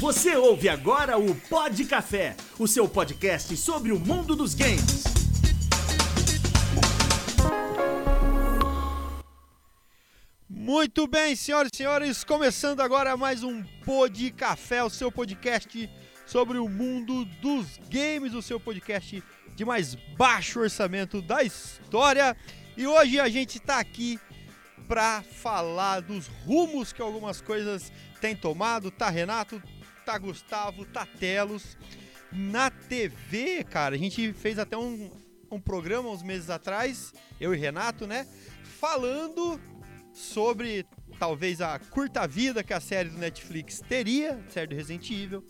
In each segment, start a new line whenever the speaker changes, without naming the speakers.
Você ouve agora o Pod Café, o seu podcast sobre o mundo dos games.
Muito bem, senhoras e senhores, começando agora mais um Pod Café, o seu podcast sobre o mundo dos games, o seu podcast de mais baixo orçamento da história. E hoje a gente está aqui para falar dos rumos que algumas coisas têm tomado. Tá Renato, tá Gustavo, tá Telos. Na TV, cara, a gente fez até um, um programa uns meses atrás, eu e Renato, né? Falando sobre talvez a curta vida que a série do Netflix teria, série do Resident Evil.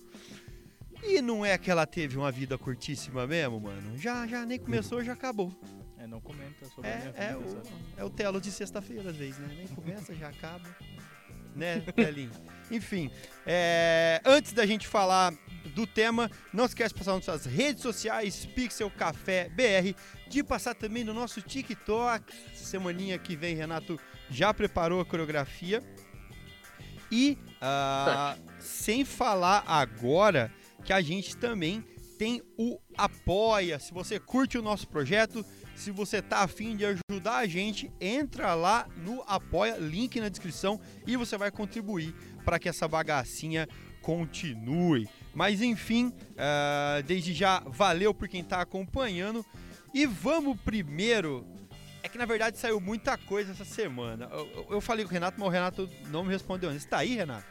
E não é que ela teve uma vida curtíssima mesmo, mano? Já, já nem começou, já acabou.
É, não comenta sobre a minha
É, é,
vida,
o,
sabe?
é o Telo de sexta-feira, às vezes, né? Nem começa, já acaba. Né, Telinho? Enfim, é, antes da gente falar do tema, não esquece de passar nas suas redes sociais, Pixel Café BR, de passar também no nosso TikTok. Semaninha que vem, Renato já preparou a coreografia. E, ah, sem falar agora que a gente também tem o Apoia. Se você curte o nosso projeto, se você tá afim de ajudar a gente, entra lá no Apoia, link na descrição e você vai contribuir para que essa bagacinha continue. Mas enfim, ah, desde já valeu por quem tá acompanhando e vamos primeiro. É que na verdade saiu muita coisa essa semana. Eu, eu- eu falei com o Renato, mas o Renato não me respondeu antes. Você tá aí, Renato?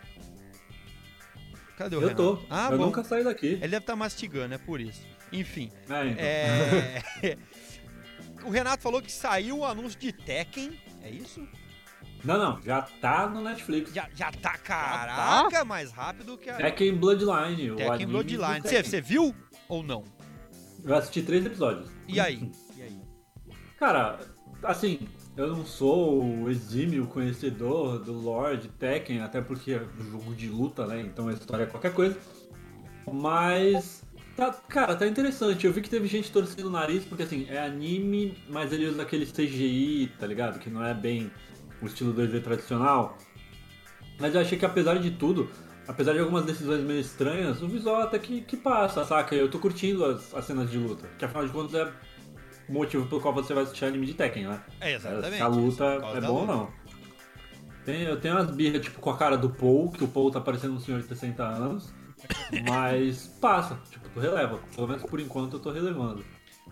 Cadê o
Eu
Renato?
tô.
Ah,
eu
bom.
nunca saí daqui.
Ele deve estar mastigando, é por isso. Enfim,
É, então.
é... o Renato falou que saiu o anúncio de Tekken, é isso?
Não, não, já tá no Netflix.
Já, já tá, caraca, mais rápido que a
Tekken Bloodline.
Tekken Bloodline.
do
Você,
Tekken.
você viu ou não?
Eu assisti três episódios.
E aí? E aí?
Cara, assim, eu não sou o exímio conhecedor do Lord Tekken, até porque é um jogo de luta, né? Então a história é qualquer coisa. Mas, tá, cara, tá interessante. Eu vi que teve gente torcendo o nariz, porque assim, é anime, mas ele usa aquele CGI, tá ligado? Que não é bem o estilo 2D tradicional. Mas eu achei que apesar de tudo, apesar de algumas decisões meio estranhas, o visual até que, que passa, saca? Eu tô curtindo as, as cenas de luta. Que afinal de contas é o motivo pelo qual você vai assistir anime de Tekken, né?
É, exatamente.
Se a luta é bom ou não. Tem, eu tenho umas birras, tipo, com a cara do Paul, que o Paul tá parecendo um senhor de 60 anos. Mas passa, tipo, tu releva. Pelo menos por enquanto eu tô relevando.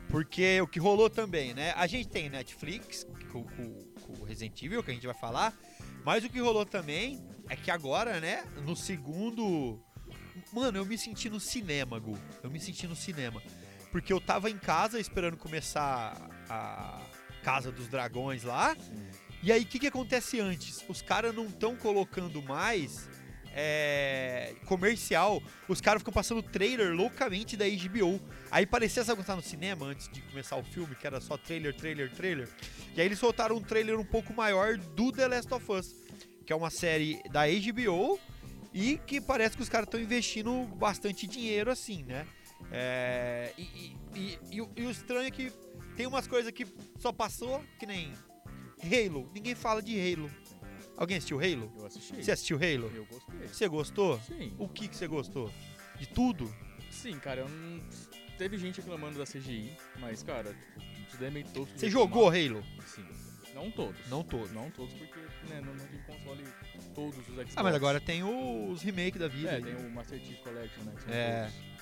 Porque o que rolou também, né? A gente tem Netflix com, com- com o Resident Evil, que a gente vai falar. Mas o que rolou também é que agora, né? No segundo. Mano, eu me senti no cinema, Gu. Eu me senti no cinema. Porque eu tava em casa esperando começar a Casa dos Dragões lá. E aí, o que, que acontece antes? Os caras não estão colocando mais é, comercial. Os caras ficam passando trailer loucamente da HBO. Aí parecia, sabe quando tá no cinema antes de começar o filme, que era só trailer, trailer, trailer. E aí eles soltaram um trailer um pouco maior do The Last of Us, que é uma série da HBO e que parece que os caras estão investindo bastante dinheiro assim, né? É, e, e- e- e o- e o estranho é que tem umas coisas que só passou, que nem Halo. Ninguém fala de Halo. Alguém assistiu Halo?
Eu assisti.
Você assistiu Halo?
Eu gostei.
Você gostou?
Sim.
O que, que você gostou? De tudo?
Sim, cara, eu não... Teve gente reclamando da CGI, mas, cara, isso daí é meio tosco.
Você jogou Halo?
Sim. Não todos.
Não todos.
Não todos, porque né, não, não tem console todos os Xbox.
Ah, mas agora tem os remake da vida.
É,
aí.
tem o Master Chief Collection, né?
É.
todos.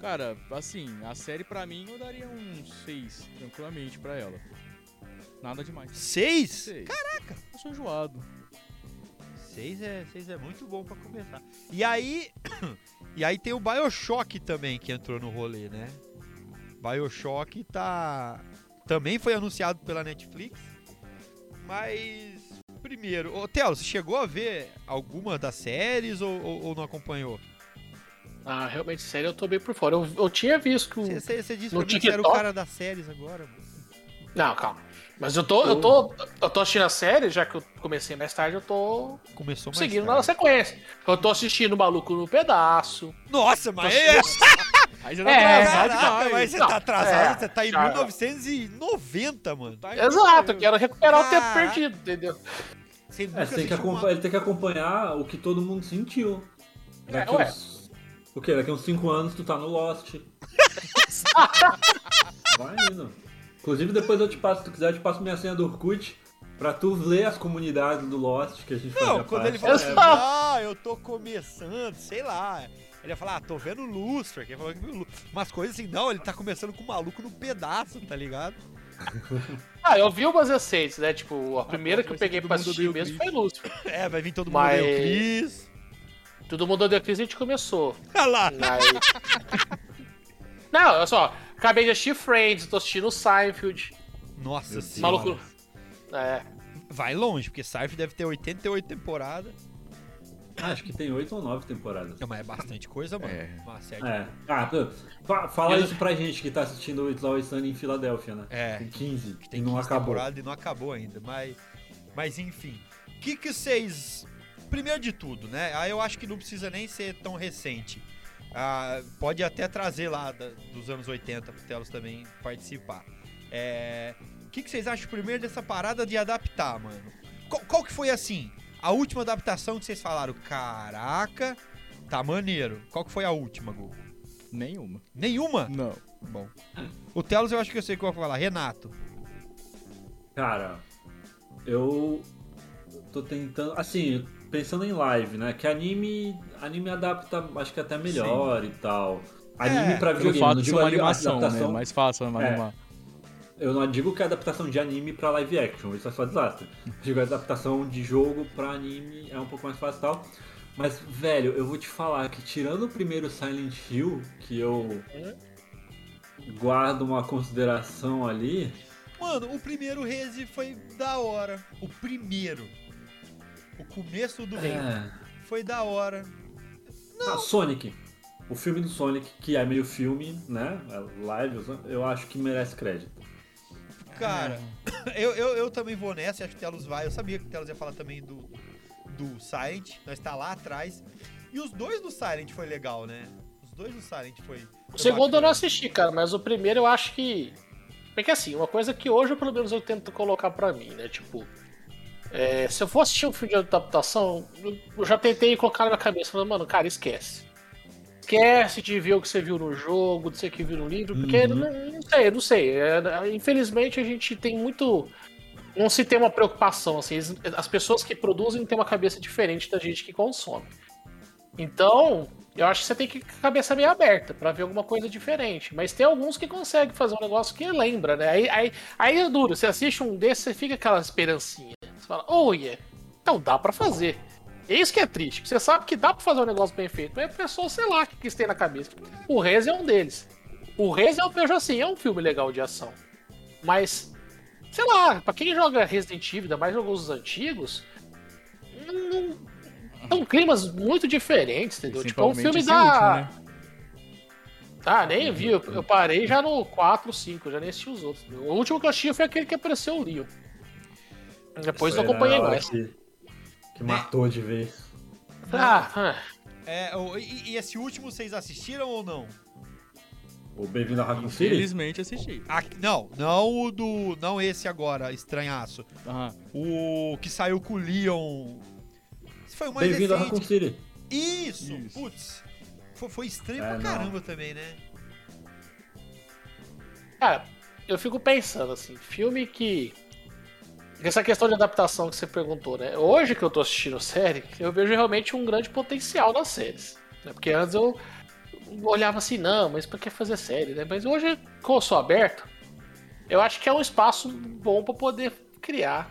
Cara, assim, a série pra mim eu daria um 6, tranquilamente, pra ela. Nada demais.
Seis?
Seis.
Caraca!
Eu sou enjoado.
Seis é, seis é muito bom pra começar. E aí. e aí tem o Bioshock também que entrou no rolê, né? Bioshock tá. Também foi anunciado pela Netflix. Mas. Primeiro, ô Telo, você chegou a ver alguma das séries ou, ou- ou não acompanhou?
Ah, realmente, sério, eu tô bem por fora. Eu, eu tinha visto que o.
Você, disse
No
pra mim que você era o
TikTok?
cara das séries agora, mano.
Não, calma. Mas eu tô, eu tô, eu tô assistindo a série, já que eu comecei mais tarde, eu tô
Começou mais
seguindo
tarde.
na sequência. Eu tô assistindo o Maluco no Pedaço.
Nossa, mas é.
Aí já tá
É,
atrasado
mas você
Não,
tá atrasado,
é,
você tá em
já-
1990, mano.
Tá
Exato, eu quero recuperar o tempo perdido, entendeu?
Você nunca
É, você tem que
uma-
ele tem que acompanhar o que todo mundo sentiu.
É,
Daqui
ué.
uns O quê? Daqui uns 5 anos tu tá no Lost. Vai indo. Inclusive depois eu te passo, se tu quiser, eu te passo minha senha do Orkut pra tu ler as comunidades do Lost que a gente
Não, quando
parte.
ele fala assim,
Exato.
ah, eu tô começando, sei lá. Ele ia falar, ah, tô vendo Lustre, que ele falou umas coisas assim, não, ele tá começando com o maluco no pedaço, tá ligado?
Ah, eu vi umas recentes, né? Tipo, a primeira que eu peguei pra assistir mesmo
Chris.
foi Lúcifer.
É, vai vir todo mundo
Mas-
Chris.
Todo mundo odeia Chris e a gente começou.
Olha lá.
Aí... Não, olha só. Acabei de assistir Friends, tô assistindo Seinfeld.
Nossa
Meu
senhora.
Maluco. É.
Vai longe, porque Seinfeld deve ter 88 temporadas.
Ah, acho que tem 8 ou 9 temporadas.
Não, mas é bastante coisa, mano.
É.
Uma série.
É. Ah, fala isso pra gente que tá assistindo It's Always Sunny em Filadélfia, né?
É.
Tem 15,
que tem
e não
15
acabou.
temporadas e não acabou ainda. Mas, mas enfim. O que, que vocês. Primeiro de tudo, né? Aí eu acho que não precisa nem ser tão recente. Ah, pode até trazer lá da- dos anos 80 pro Telos também participar. É, O que, que vocês acham primeiro dessa parada de adaptar, mano? Qual, qual que foi assim? A última adaptação que vocês falaram? Caraca, tá maneiro. Qual que foi a última, Gu?
Nenhuma.
Nenhuma?
Não.
Bom. O Telos eu acho que eu sei qual que eu vou falar. Renato.
Cara, eu tô tentando. Assim, pensando em live, né? Que anime. Anime adapta, acho que até melhor e tal. Anime
É,
pra videogame,
fato
não
de
digo
uma animação, né?
adaptação.
Mais fácil
É.
animar.
Eu não digo que a adaptação de anime pra live action, isso é só desastre. Eu digo a adaptação de jogo pra anime é um pouco mais fácil e tal. Mas, velho, eu vou te falar que tirando o primeiro Silent Hill, que eu guardo uma consideração ali.
Mano, o primeiro Rezi foi da hora. O primeiro. O começo do Rezi
É.
foi da hora.
Ah, Sonic. O filme do Sonic, que é meio filme, né? É live, eu acho que merece crédito.
Cara, eu, eu, eu também vou nessa, acho que o Telos vai. Eu sabia que o Telos ia falar também do, do Silent, nós tá lá atrás. E os dois do Silent foi legal, né? Os dois do Silent foi.
O
foi
segundo eu
bacana.
não assisti, cara, mas o primeiro eu acho que. Porque assim, uma coisa que hoje, pelo menos, eu tento colocar pra mim, né? Tipo. É, se eu for assistir um filme de adaptação, eu- já tentei colocar na minha cabeça, falando, mano, cara, esquece. Esquece de ver o que você viu no jogo, de você que viu no livro, porque
Uhum.
não, não sei, não sei. É, infelizmente a gente tem muito. Não se tem uma preocupação, assim, as pessoas que produzem têm uma cabeça diferente da gente que consome. Então, eu acho que você tem que com a cabeça meio aberta pra ver alguma coisa diferente. Mas tem alguns que conseguem fazer um negócio que lembra, né? Aí, aí, aí é duro. Você assiste um desses, você fica aquela esperancinha. Você fala, oh yeah, então dá pra fazer. É isso que é triste. que Você sabe que dá pra fazer um negócio bem feito. Mas a pessoa, sei lá, que isso tem na cabeça. O Rez é um deles. O Rez eu vejo assim, é um filme legal de ação. Mas, sei lá, pra quem joga Resident Evil, ainda mais jogos os antigos, não, são climas muito diferentes, entendeu? Tipo, é um filme da.
último, né?
Ah, nem vi. Eu, eu parei já no 4, 5, já nem assisti os outros. O último que eu assisti foi aquele que apareceu o Leon. Depois não
né,
acompanhei mais.
Que, que matou de vez.
Ah, ah,
É, e, e esse último vocês assistiram ou não?
O Bem-vindo a Raccoon City?
Infelizmente assisti.
Ah, não, não o do. Não esse agora, estranhaço.
Aham.
O que saiu com o Leon. Esse foi o mais
Bem-vindo a
recente.
Raccoon City.
Isso,
Isso.
putz. Foi, foi estranho
É,
pra
não.
caramba também, né?
Cara, eu fico pensando assim, filme que. Essa questão de adaptação que você perguntou, né? Hoje que eu tô assistindo série, eu vejo realmente um grande potencial nas séries. Né? Porque antes eu olhava assim, não, mas pra que fazer série, né? Mas hoje, como eu sou aberto, eu acho que é um espaço bom pra poder criar,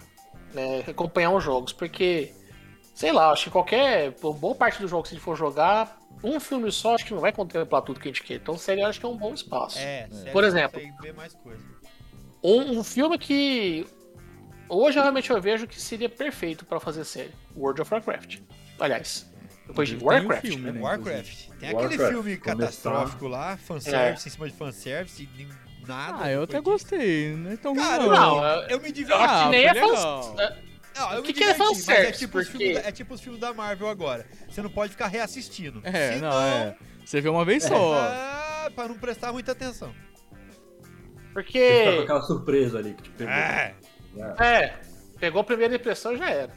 né? Acompanhar os jogos, porque, sei lá, acho que qualquer. Boa parte dos jogos que a gente for jogar, um filme só, acho que não vai contemplar tudo que a gente quer. Então, série eu acho que é um bom espaço.
É, sério,
Por exemplo.
ver mais coisa.
Um, um filme que hoje realmente eu vejo que seria perfeito pra fazer série: World of Warcraft. Aliás, depois de
Tem um
Warcraft.
filme, né,
Warcraft. Tem aquele
Warcraft,
filme
começar-
catastrófico lá, fanservice em cima de fanservice, e nem- nada.
Ah, eu até
disso.
gostei. Não é tão ruim,
Cara,
não.
Não, eu,
Eu me
eu
diverti.
Ah,
nem é
legal.
Não, eu
O
me
que que é
é
fanservice?
tipo, os
Porque-
filmes da, é tipo os filmes da Marvel agora. Você não pode ficar reassistindo.
É,
Senão,
não, é. Você vê uma vez só.
Ah, pra não prestar muita atenção.
Porque.
Você fica com aquela surpresa ali que te pegou.
É.
É.
Pegou a primeira impressão já era.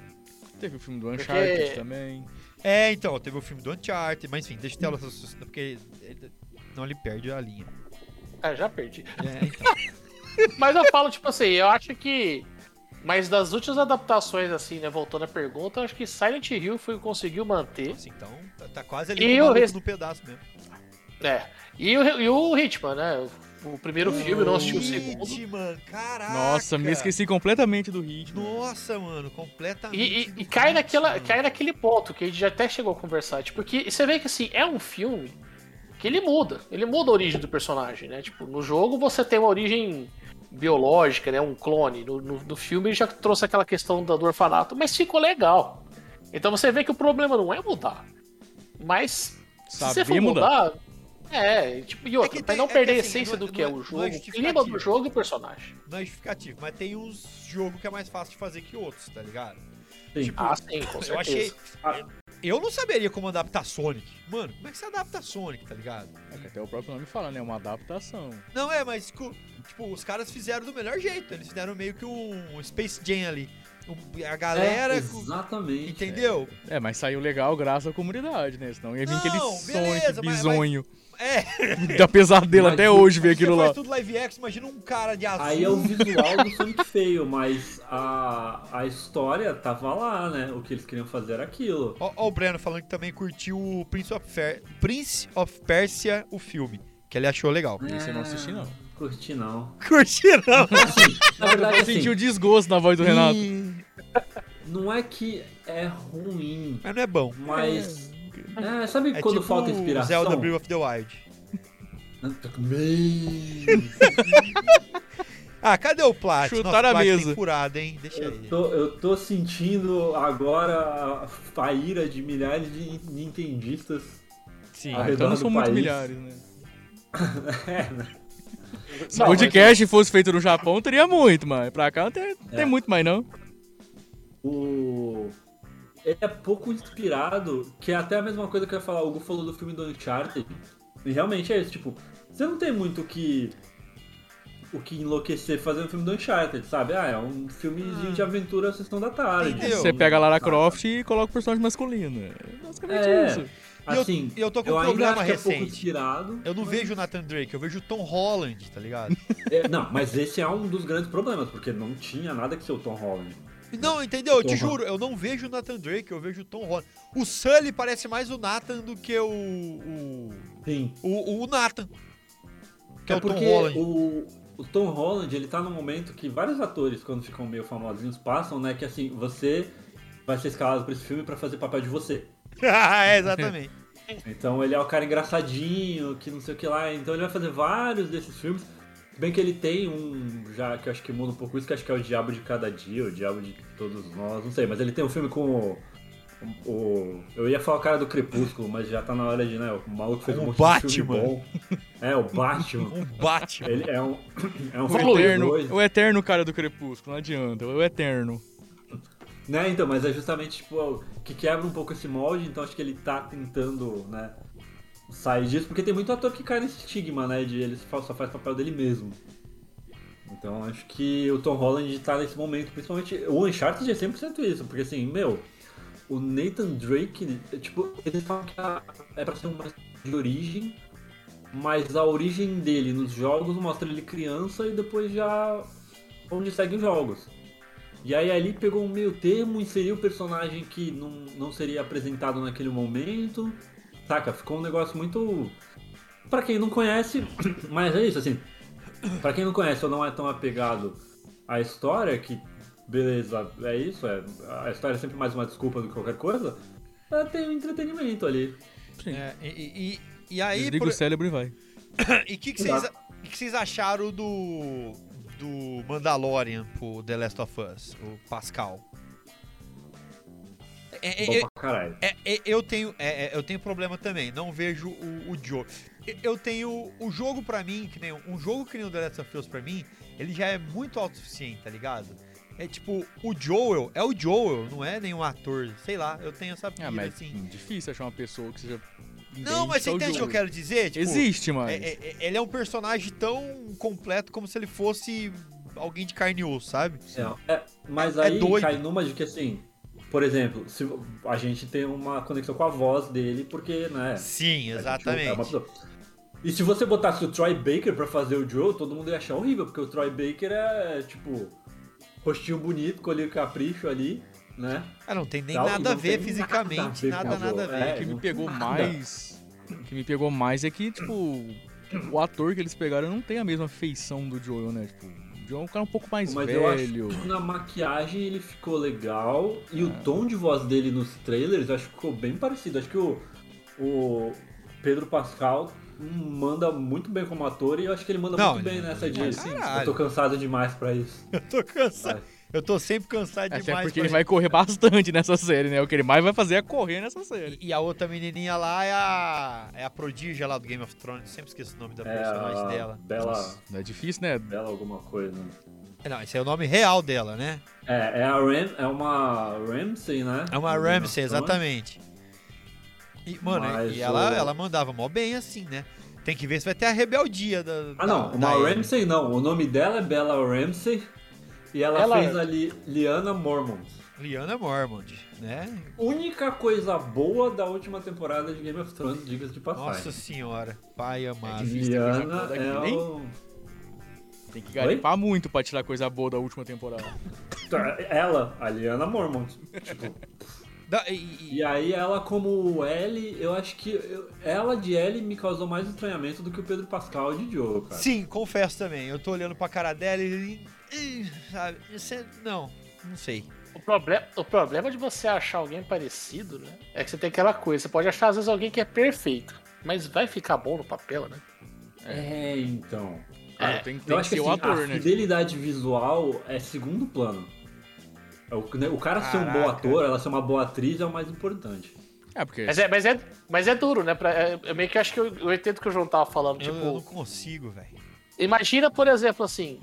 Teve o filme do
Porque-
Uncharted também.
É, então, teve o filme do Uncharted, mas enfim, deixa eu ter ela porque não ele perde a linha.
Ah, já perdi.
É, então.
Mas eu falo, tipo assim, eu acho que. Mas das últimas adaptações, assim, né? Voltando à pergunta, eu acho que Silent Hill foi, conseguiu manter.
Nossa, então tá, tá quase ali
E
o
o
maluco
rest-
no pedaço mesmo.
É. E o, e o Hitman, né? O primeiro filme, eu não assisti o segundo.
Hitman, caraca.
Nossa, me esqueci completamente do ritmo.
Nossa, mano, completamente.
E, e- e cai,
Hitman.
naquela, cai naquele ponto que a gente já até chegou a conversar. Tipo, que você vê que assim, é um filme que ele muda. Ele muda a origem do personagem, né? Tipo, no jogo você tem uma origem biológica, né? Um clone. No, no, no filme ele já trouxe aquela questão do, do orfanato, mas ficou legal. Então você vê que o problema não é mudar. Mas se você for
mudar.
mudar. É, tipo, e outra,
que
pra
tem-
não
é que
perder a
assim,
essência
não-
do que é
não é-
o
é
jogo, o clima do jogo e o personagem.
Não é justificativo, mas tem uns jogos que é mais fácil de fazer que outros, tá ligado?
Sim.
Tipo,
Ah, sim, com
eu achei.
certeza.
Eu não saberia como adaptar Sonic. Mano, como é que você adapta Sonic, tá ligado?
É que até o próprio nome fala, né? Uma adaptação.
Não é, mas tipo, os caras fizeram do melhor jeito. Eles fizeram meio que um Space Jam ali. A galera.
É, exatamente.
Entendeu?
É, mas saiu legal graças à comunidade, né? Senão ia vir aquele Sonic
beleza, mas-
bizonho.
É,
Dá pesadelo
Mas
até hoje ver aquilo lá.
tudo live action, imagina um cara de azul.
Aí é o visual do Sonic feio, mas a, a história tava lá, né? O que eles queriam fazer era aquilo.
Ó, ó o Breno falando que também curtiu o Prince of, Fer- Prince of Persia, o filme. Que ele achou legal.
Esse eu não assisti, não.
Curti não.
Curtiram?
Assim, na verdade,
Eu
assim,
senti o desgosto na voz do Renato.
não é que é ruim,
Mas não é bom.
mas. É, sabe
É
quando
tipo
falta inspiração?
Zelda Breath of the Wild. Ah, cadê o Plat?
Chutaram a mesa.
furado, hein? Deixa
eu,
aí.
tô, eu tô sentindo agora a, ira de milhares de nintendistas.
Sim.
Então não são muito milhares, né?
É, né?
Se o podcast fosse feito no Japão, teria muito, mas pra cá não tem, tem
É.
muito mais, não.
O. Ele é pouco inspirado, que é até a mesma coisa que eu ia falar. O Hugo falou do filme do Uncharted. E realmente é isso, tipo, você não tem muito o que. O que enlouquecer fazendo um filme do Uncharted, sabe? Ah, é um filmezinho de aventura sessão da tarde.
Você pega a Lara
Ah,
Croft e coloca o personagem masculino. É basicamente
É.
isso.
Eu-
Assim,
e eu tô com
eu
um
ainda
problema
acho que é pouco
recente.
inspirado.
Eu não
mas-
vejo o Nathan Drake, eu vejo o Tom Holland, tá ligado?
É, não, mas esse é um dos grandes problemas, porque não tinha nada que ser o Tom Holland.
Não, entendeu? Eu te juro, eu não vejo o Nathan Drake, eu vejo o Tom Holland. O Sully parece mais o Nathan do que o. O,
Sim.
o, o Nathan. Que é,
É
o Tom
porque
Holland.
o, o Tom Holland, ele tá num momento que vários atores, quando ficam meio famosinhos, passam, né? Que assim, você vai ser escalado pra esse filme pra fazer papel de você.
é, exatamente.
Então ele é o cara engraçadinho, que não sei o que lá. Então ele vai fazer vários desses filmes. Se Bem que ele tem um, já que eu acho que muda um pouco isso, que acho que é o Diabo de Cada Dia, o Diabo de Todos Nós, não sei, mas ele tem um filme com o. o- eu ia falar o cara do Crepúsculo, mas já tá na hora de, né? O maluco fez um
O
monte
Batman.
de filme bom. É, o Batman.
Um Batman.
Ele é um. É um
O
filme
eterno,
dois,
o eterno cara do Crepúsculo, não adianta, o eterno.
Né, então, mas é justamente, tipo, que quebra um pouco esse molde, então acho que ele tá tentando, né, sair disso, porque tem muito ator que cai nesse estigma, né, de ele só faz papel dele mesmo. Então acho que o Tom Holland tá nesse momento, principalmente, o Uncharted é 100% isso, porque assim, meu, o Nathan Drake, tipo, ele fala que é pra ser uma de origem, mas a origem dele nos jogos mostra ele criança e depois já onde segue os jogos. E aí ali pegou um meio termo, inseriu o personagem que não, não seria apresentado naquele momento. Saca? Ficou um negócio muito. Pra quem não conhece, mas é isso, assim. Pra quem não conhece ou não é tão apegado à história, que beleza, é isso, é, a história é sempre mais uma desculpa do que qualquer coisa, é, tem um entretenimento ali.
É, e, e, e aí.
Desliga
por-
o cérebro e vai.
E o que que vocês acharam do. Do Mandalorian pro The Last of Us, o Pascal? É, é, é. É, é, eu tenho é, é, eu tenho problema também. Não vejo o, o Joe. Eu- tenho o jogo pra mim que nem um jogo que nem o The Last of Us pra mim, ele já é muito autossuficiente, tá ligado? É tipo o Joel é o Joel, não é nenhum ator, sei lá. Eu tenho essa pira
Ah, mas
assim.
difícil achar uma pessoa que seja.
Não, mas você entende o que eu quero dizer? Tipo,
Existe, mas.
é- é- é- ele é um personagem tão completo como se ele fosse alguém de carne e osso, sabe?
É, é, mas
É
aí
doido.
cai numa de que assim, por exemplo, se a gente tem uma conexão com a voz dele, porque, né?
Sim, exatamente.
é. E se você botasse o Troy Baker pra fazer o Joe, todo mundo ia achar horrível, porque o Troy Baker é, tipo, rostinho bonito, colher capricho ali, né?
Ah, não tem nem
Tal,
nada a ver fisicamente,
nada
nada,
o
a ver.
É,
O que me pegou
nada.
mais. O que me pegou mais é que, tipo, o ator que eles pegaram não tem a mesma feição do Joel, né? Tipo, o Joel é um cara um pouco mais
Mas eu acho
velho.
que na maquiagem ele ficou legal e o
É.
tom de voz dele nos trailers acho que ficou bem parecido. Acho que o, o Pedro Pascal manda muito bem como ator e eu acho que ele manda
Não,
muito bem nessa de eu tô cansado demais pra isso.
Eu tô cansado. Eu tô sempre cansado
Até
demais.
porque
pra
ele vai correr bastante nessa série, né? O que ele mais vai fazer é correr nessa série.
E a outra menininha lá é a. É a prodígia lá do Game of Thrones. Sempre esqueço o nome da
É
personagem
a
dela.
Bela,
Nossa, não é difícil, né?
Bela alguma coisa.
É, Não, esse é o nome real dela, né?
É, é a Ram, é uma Ramsey, né?
É uma Ramsey, exatamente. E, mano,
Mas
e ela,
o-
ela mandava mó bem assim, né? Tem que ver se vai ter a rebeldia da.
Ah não,
da
uma. Ramsey não. O nome dela é Bella Ramsey e ela,
Ela-
fez ali Liana Mormont.
Liana Mormont, né?
Única coisa boa da última temporada de Game of Thrones, diga-se de passagem.
Nossa senhora, pai amado.
coisa
Liana é
nem-
o...
Tem que garimpar muito pra tirar coisa boa da última temporada.
Ela, a Liana Mormont. Tipo,
Da- e- e-
e aí ela como Ellie, eu acho que eu- ela de Ellie me causou mais estranhamento do que o Pedro Pascal de Joe, cara.
Sim, confesso também. Eu tô olhando pra cara dela e. Ih, Sabe? É- Não, não sei.
O, proble o problema de você achar alguém parecido, né? É que você tem aquela coisa. Você pode achar, às vezes, alguém que é perfeito. Mas vai ficar bom no papel, né?
É, então.
Cara,
É,
tem, tem
Eu
que
acho
ser
que assim,
ator,
a
né?
fidelidade visual é segundo plano. É O, né, o cara ser um bom
Caraca.
ator, ela ser uma boa atriz é o mais importante.
É, porque
Mas é, mas é, mas é duro, né? Pra, é, eu meio que acho que eu, eu entendo o que o João tava falando.
Eu,
Tipo,
eu não consigo, velho.
imagina, por exemplo, assim.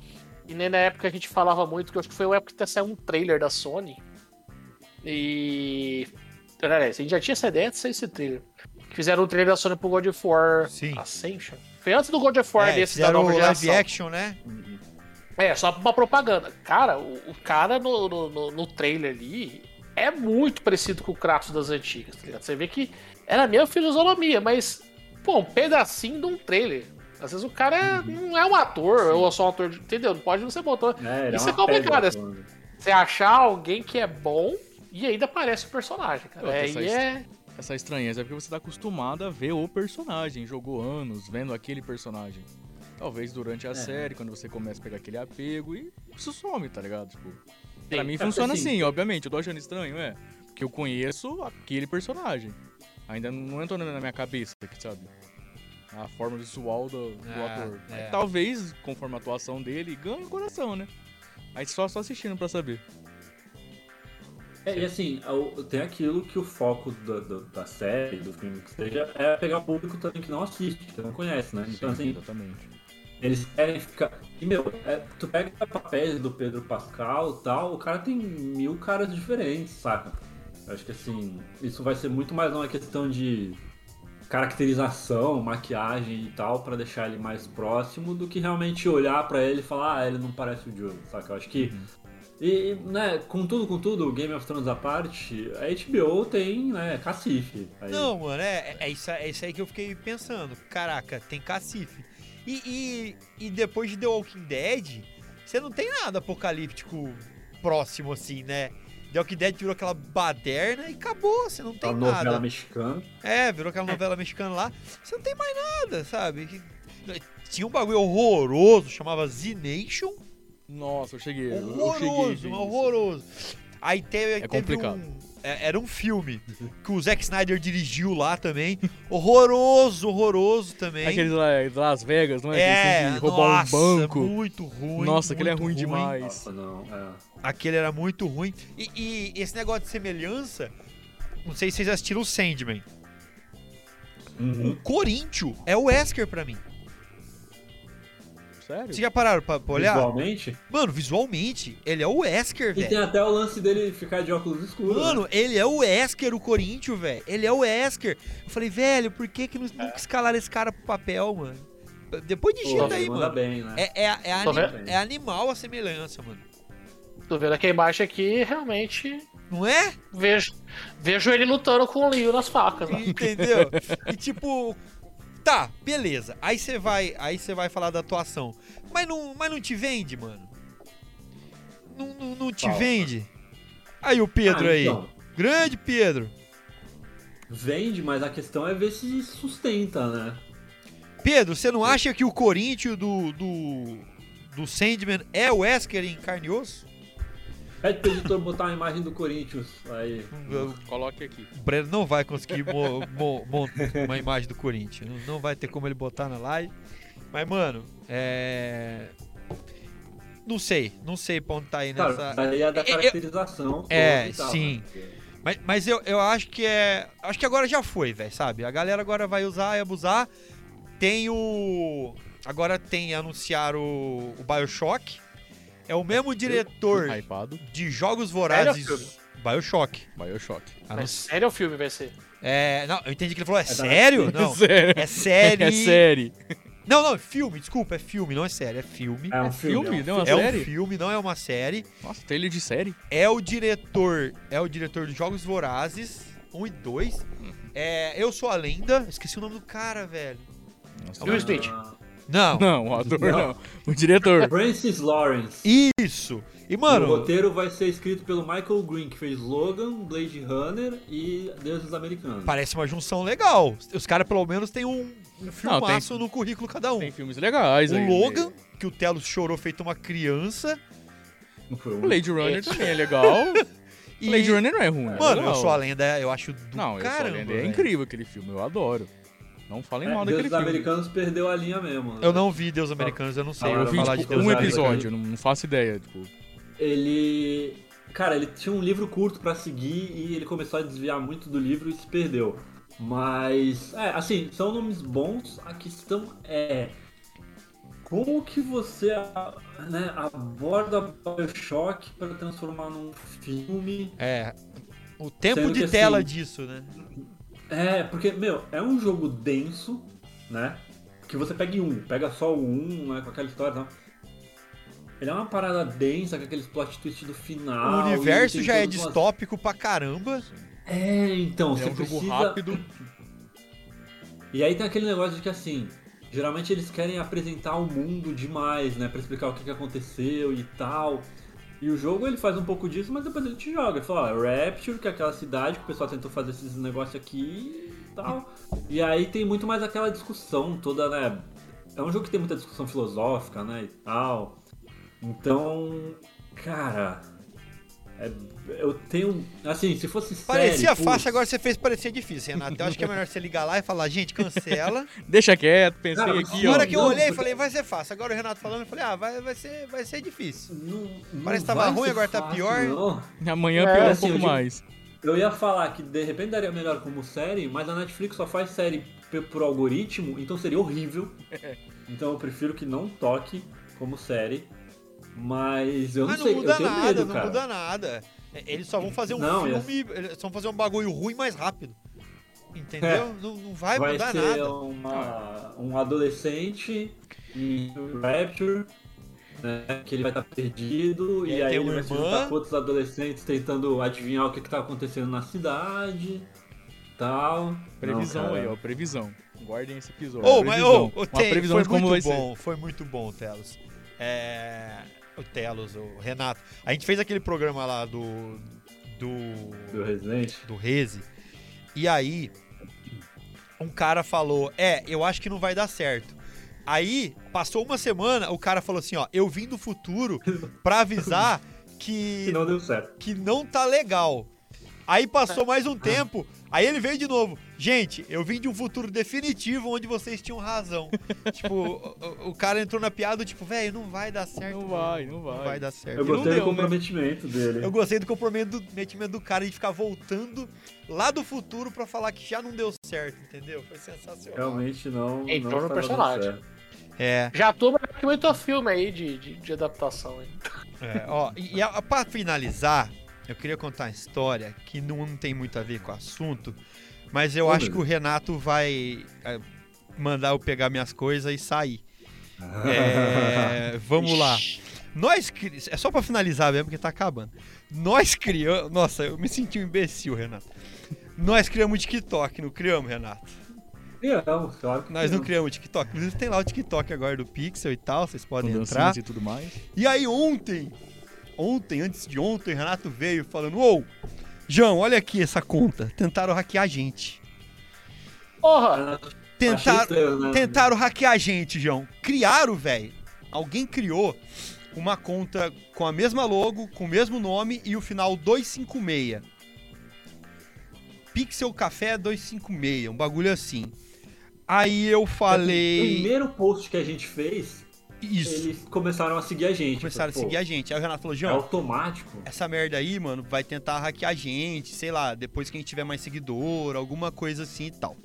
E nem na época a gente falava muito, que eu acho que foi a época que até saiu um trailer da Sony. E. Aliás, a gente já tinha essa ideia antes de sair esse trailer. Que fizeram um trailer da Sony pro God of War
Sim.
Ascension. Foi antes do God of War
É,
desse da nova
o live
geração.
action, né?
É, só uma propaganda. Cara, o, o cara no, no, no- no trailer ali é muito parecido com o Kratos das antigas, tá ligado? Você vê que era a mesma fisionomia, mas, pô, um pedacinho de um trailer. Às vezes o cara é- não é um ator, ou só um ator, de, entendeu? Não pode não ser bom ator.
É,
Isso
é
é complicado,
pedra, mano.
Você achar alguém que é bom e ainda parece o personagem, cara. Aí
essa
é.
essa estranheza é porque você tá acostumado a ver o personagem, jogou anos vendo aquele personagem. Talvez durante a
É.
série, quando você começa a pegar aquele apego e isso some, tá ligado? Tipo, pra mim
É,
funciona
assim-
assim, obviamente. Eu tô achando estranho, é. Porque eu conheço aquele personagem. Ainda não entrou na minha cabeça, aqui, sabe? A forma visual do, do
Ah,
ator.
é.
Aí, talvez, conforme a atuação dele, ganhe o coração, né? Aí só, só assistindo pra saber.
É, e assim, tem aquilo que o foco da, da, da série, do filme que seja, é pegar o público também que não assiste, que não conhece, né? Então, assim,
Exatamente.
eles querem ficar. E, meu, é, tu pega papéis do Pedro Pascal e tal, o cara tem mil caras diferentes, saca? Eu acho que, assim, isso vai ser muito mais uma questão de caracterização, maquiagem e tal, pra deixar ele mais próximo do que realmente olhar pra ele e falar, ah, ele não parece o Joe, saca? Eu acho que. E, né, com tudo, com tudo, Game of Thrones à parte, a HBO tem, né, cacife. Aí-
Não, mano, é, é, isso, é isso aí que eu fiquei pensando. Caraca, tem cacife. E, e, e depois de The Walking Dead, você não tem nada apocalíptico próximo assim, né? The Walking Dead virou aquela baderna e acabou, você não tem
a novela
nada.
mexicana.
É, virou aquela novela mexicana lá, você não tem mais nada, sabe? Tinha um bagulho horroroso, chamava Z Nation.
Nossa, eu cheguei. eu cheguei.
Horroroso, horroroso. Aí teve, teve
complicado.
um. É, Era um filme que o Zack Snyder dirigiu lá também. Horroroso, horroroso também.
Aqueles lá de Las Vegas, não é?
é,
que que roubar
nossa,
um banco.
muito ruim.
Nossa, aquele é
muito
ruim demais.
Nossa, não. É.
Aquele era muito ruim. E, e esse negócio de semelhança, não sei se vocês assistiram o Sandman.
Uhum.
O Corinthians é o Wesker pra mim.
Sério?
Vocês já pararam pra, pra olhar?
Visualmente.
Mano, visualmente, ele é o Wesker,
E
velho.
tem até o lance dele ficar de óculos escuros.
Mano,
né?
ele é o Wesker, o Corinthians, velho. Ele é o Wesker. Eu falei, velho, por que que não, nunca escalaram esse cara pro papel, mano? Depois digita
ele
aí, mano.
bem, né?
É, é, é,
Tô
ani-
vendo.
é animal a semelhança, mano.
Tô vendo aqui a imagem aqui realmente
Não é?
vejo, vejo ele lutando com o Leo nas facas. Né?
Entendeu? E tipo, tá, beleza. Aí você vai, aí você vai falar da atuação. Mas não, mas não te vende, mano. Não, não, não te vende. Aí o Pedro
Ah,
aí.
então,
Grande Pedro.
vende, mas a questão é ver se sustenta, né?
Pedro, você não acha que o Corinthians do, do, do Sandman é o Wesker em carne e osso?
Pede pro editor botar uma imagem do Corinthians aí.
Coloque aqui.
O Breno não vai conseguir mo- mo- montar uma imagem do Corinthians. Não, vai ter como ele botar na live. Mas, mano, é. Não sei, não sei pra onde tá aí nessa.
daí é da
eu-
caracterização.
É,
toda e tal,
sim.
né?
Mas, mas eu, eu acho que é. Acho que agora já foi, velho, sabe? A galera agora vai usar e abusar. Tem o. Agora tem anunciar o, o Bioshock. É o mesmo diretor
Hypado.
de Jogos
Sério,
Vorazes. Bioshock.
Bioshock.
Anun-
Mas sério o filme vai ser?
É, não, eu entendi que ele falou, é,
da
sério? Não,
Sério.
é série.
É série.
Não, não, é filme, desculpa, é filme, não é série, é filme.
É um
É filme?
filme.
Não,
É um
série?
filme, não é uma série.
Nossa, trailer de série?
É o diretor, é o diretor de Jogos Vorazes 1 e 2. É, eu sou a lenda, esqueci o nome do cara, velho.
Nossa,
Will Smith.
Não,
Não, o ator
Não.
não. O diretor.
Francis Lawrence.
isso. E
o
mano,
roteiro vai ser escrito pelo Michael Green, que fez Logan, Blade Runner e Deuses Americanos.
parece uma junção legal. Os caras pelo menos têm um, um filmaço no currículo cada um.
Tem filmes legais
O
aí.
Logan, que o Telos chorou feito uma criança.
Não foi
O
um.
Blade Runner também é legal.
E,
Blade Runner não é ruim. é
mano,
legal.
eu sou a lenda, eu acho do
Não, eu sou a
caramba.
lenda. É incrível aquele filme, eu adoro. Não falem
É,
mal daquele
Deuses
filme.
Americanos perdeu a linha mesmo. né?
Eu não vi Deus Americanos, eu não sei.
Ah,
Eu
eu
vi
falar de
tipo,
Deus
um episódio, não, faço ideia. Tipo,
Ele. Cara, ele tinha um livro curto pra seguir e ele começou a desviar muito do livro e se perdeu. Mas, é, assim, são nomes bons. A questão é. Como que você né, aborda Bioshock pra transformar num filme?
É. O tempo de
que,
tela
assim,
disso, né?
É, porque, meu, é um jogo denso, né? Que você pega um, pega só o um, né? Com aquela história e tal. Ele é uma parada densa, com aqueles plot twist do final.
o universo já é
todas umas-
distópico pra caramba.
É, então,
é
você
um jogo
precisa...
rápido.
E aí tem aquele negócio de que, assim, geralmente eles querem apresentar o mundo demais, né? Pra explicar o que, que aconteceu e tal. E o jogo ele faz um pouco disso, mas depois ele te joga. Ele fala, ó, Rapture, que é aquela cidade que o pessoal tentou fazer esses negócios aqui e tal. E aí tem muito mais aquela discussão toda, né? É um jogo que tem muita discussão filosófica, né? E tal. Então, cara. É- eu tenho. Assim, se fosse
Parecia fácil, agora você fez parecer difícil, Renato. Eu acho que é melhor você ligar lá e falar, gente, cancela.
Deixa quieto, pensei
Cara,
aqui,
Na
ó.
hora que eu
Não,
olhei,
porque-
falei, vai ser fácil. Agora o Renato falando, eu falei, ah, vai, vai, ser, vai ser difícil.
Não, não
Parece que tava ruim, agora tá
fácil,
pior.
não.
Amanhã
É,
pior um
assim,
pouco
eu
mais.
Eu ia falar que de repente daria melhor como série, mas a Netflix só faz série por algoritmo, então seria horrível. Então eu prefiro que não toque como série. Mas eu
Mas
não
não
sei, eu
muda
tenho
nada,
medo,
não
cara.
muda nada. É, Eles só vão fazer um
Não,
filme, eles só vão fazer um bagulho ruim mais rápido. Entendeu? Não, não vai,
É. Vai
mudar
ser
nada.
uma, um adolescente em Rapture, né, que ele vai estar perdido,
E
e,
aí
ele
uma
vai se juntar com outros adolescentes tentando adivinhar o que, que tá acontecendo na cidade, tal.
Previsão
Não,
aí, ó. Previsão. Guardem esse episódio.
Ô, mas
previsão.
ô, ô,
Uma
tem,
previsão
foi
de como
muito
vai
bom, foi muito bom, Telos. É, o Telos, o Renato. A gente fez aquele programa lá do do
Do Resident.
do Reze. E aí um cara falou: "É, eu acho que não vai dar certo". Aí, passou uma semana, o cara falou assim, ó, eu vim do futuro pra avisar que
Que não deu certo.
que não tá legal. Aí passou mais um tempo, aí ele veio de novo. Gente, eu vim de um futuro definitivo onde vocês tinham razão. tipo, o, o- o cara entrou na piada, tipo, velho, não vai dar certo.
Não
mano.
vai, não vai.
Não vai dar certo.
Eu
não
gostei
deu,
do
né?
comprometimento dele.
Eu gostei do comprometimento do, cara de ficar voltando lá do futuro pra falar que já não deu certo, entendeu? Foi sensacional.
Realmente não.
Entrou
não
no personagem.
certo.
É,
Já tô que muito filme aí de, de, de adaptação. Aí.
é, ó, e, e a, pra finalizar, eu queria contar uma história que não, não tem muito a ver com o assunto, mas eu
Oh,
acho
meu
que o Renato vai é, mandar eu pegar minhas coisas e sair. É, vamos lá. Nós cri... É só pra finalizar mesmo, porque tá acabando. Nós criamos. Nossa, eu me senti um imbecil, Renato. Nós criamos o TikTok, não criamos, Renato?
Criamos, claro que
Nós não
criamos.
o TikTok. Inclusive tem lá o TikTok agora do Pixel e tal, vocês
Com
podem
dancinhas
entrar.
e tudo mais.
E aí ontem, ontem, antes de ontem, Renato veio falando: Ô, João, olha aqui essa conta. Tentaram hackear a gente.
Porra!
Tentaram,
estranho, né?
tentaram hackear a gente, João. Criaram, velho. Alguém criou uma conta com a mesma logo, com o mesmo nome e o final 256. Pixel Café 256, um bagulho assim. Aí eu
O
falei.
primeiro post que a gente fez,
Isso.
eles começaram a seguir a gente.
Começaram a seguir a gente. Aí o Renato falou:
pô, É
João,
automático.
essa merda aí, mano, vai tentar hackear a gente, sei lá, depois que a gente tiver mais seguidor, alguma coisa assim e tal.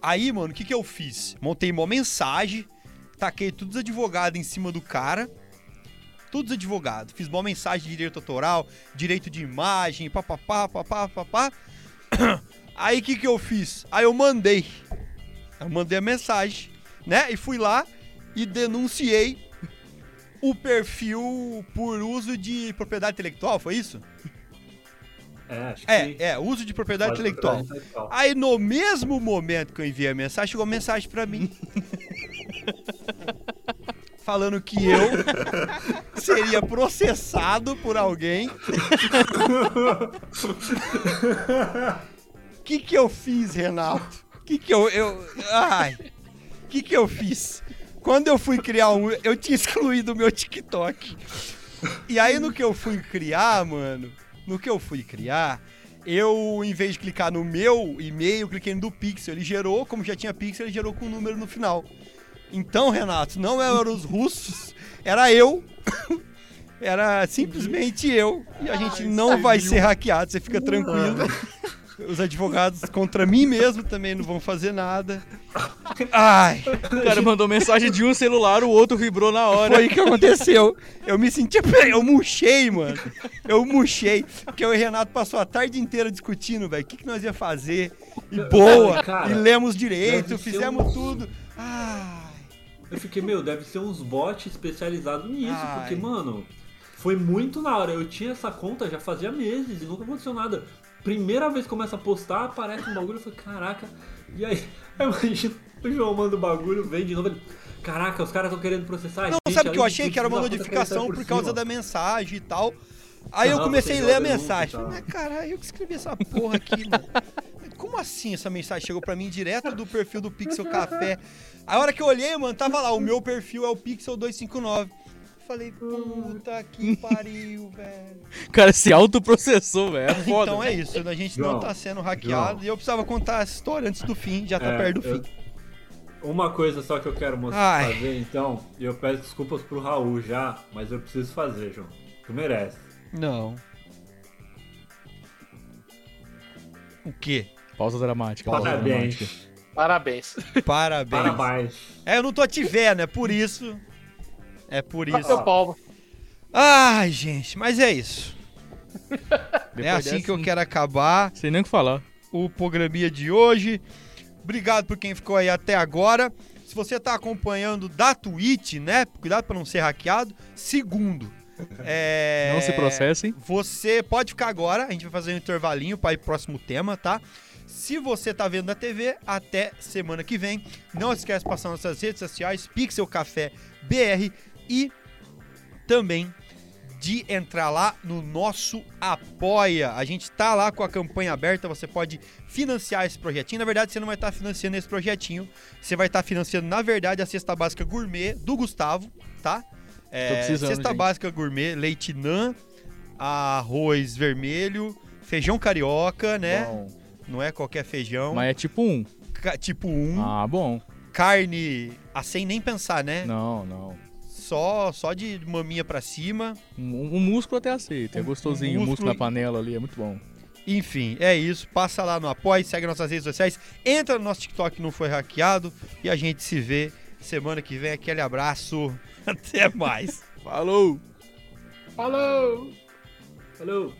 Aí, mano, o que que eu fiz? Montei uma mensagem, taquei todos os advogados em cima do cara, todos os advogados, fiz uma mensagem de direito autoral, direito de imagem, papapá, papapá, papá. Aí o que que eu fiz? Aí eu mandei, eu mandei a mensagem, né, e fui lá e denunciei o perfil por uso de propriedade intelectual, foi isso?
É, acho que sim.
É, é, uso de propriedade intelectual.
propriedade intelectual.
Aí no mesmo momento que eu enviei a mensagem, chegou uma mensagem pra mim. Falando que eu seria processado por alguém. O que que eu fiz, Renato? O que que eu, eu... Ai... O que que eu fiz? Quando eu fui criar um... Eu tinha excluído o meu TikTok. E aí no que eu fui criar, mano... No que eu fui criar... Eu, em vez de clicar no meu e-mail, cliquei no do Pixel. Ele gerou, como já tinha Pixel, ele gerou com um número no final. Então, Renato, não eram os russos, era eu. Era simplesmente eu. E a gente não vai ser hackeado, você fica tranquilo. Os advogados contra mim mesmo também não vão fazer nada. Ai,
O cara mandou mensagem de um celular, o outro vibrou na hora.
foi o que aconteceu. Eu me senti. Eu murchei, mano. Eu murchei. Porque eu e o Renato passou a tarde inteira discutindo, velho. O que, que nós ia fazer. E boa.
Cara,
e lemos direito, fizemos
um-
tudo. Ai.
Eu fiquei, meu, deve ser uns bots especializados nisso,
Ai.
porque, mano, foi muito na hora. Eu tinha essa conta já fazia meses e nunca aconteceu nada. Primeira vez que começa a postar, aparece um bagulho, eu falei, caraca. E aí, eu imagino, o João manda o bagulho, vem de novo. ele, Caraca, os caras estão querendo processar
Não,
gente.
sabe o que eu achei? Que era uma notificação por
sair
causa da mensagem e tal. Aí eu
Aham,
comecei a ler a mensagem. Falei, mas caralho, eu que escrevi essa porra aqui, mano. Como assim essa mensagem chegou pra mim direto do perfil do Pixel Café? A hora que eu olhei, mano, tava lá, o meu perfil é o Pixel 259. Falei, puta que pariu, velho.
O cara se autoprocessou, velho. É foda.
Então é isso, a gente não
João,
tá sendo hackeado
João.
e eu precisava contar essa história antes do fim, já tá
É,
perto do
eu-
fim.
Uma coisa só que eu quero mostrar,
Ai.
fazer, então, e eu peço desculpas pro Raul já, mas eu preciso fazer, João. Tu merece.
Não. O quê?
Pausa dramática. pausa
Parabéns.
dramática.
Parabéns.
Parabéns.
Parabéns.
É, eu não tô te vendo, é por isso. É por isso.
palmo.
Ai, gente, mas é isso. É assim
dessa,
que eu quero acabar
Sem nem o que falar.
o programinha de hoje. Obrigado por quem ficou aí até agora. Se você tá acompanhando da Twitch, né? Cuidado pra não ser hackeado. Segundo, é...
Não se processem.
Você pode ficar agora, a gente vai fazer um intervalinho para ir pro próximo tema, tá? Se você tá vendo na TV, até semana que vem. Não esquece de passar nas nossas redes sociais, Pixel Café BR e também de entrar lá no nosso Apoia. A gente tá lá com a campanha aberta, você pode financiar esse projetinho. Na verdade, você não vai estar financiando esse projetinho, você vai estar financiando, na verdade, a cesta básica gourmet do Gustavo, tá? É, cesta
gente.
básica gourmet, leite nan, arroz vermelho, feijão carioca, né?
Bom,
Não é qualquer feijão.
mas é tipo um.
Ca- tipo um,
Ah, bom.
carne, a sem nem pensar, né?
Não, não.
Só, só de maminha pra cima.
Um, um músculo até aceito. É gostosinho. um músculo
músculo-
na panela ali, é muito bom.
Enfim, é isso. Passa lá no Apoie, segue nossas redes sociais, entra no nosso TikTok que não foi hackeado e a gente se vê semana que vem. Aquele abraço. Até mais.
Falou!
Falou!
Falou!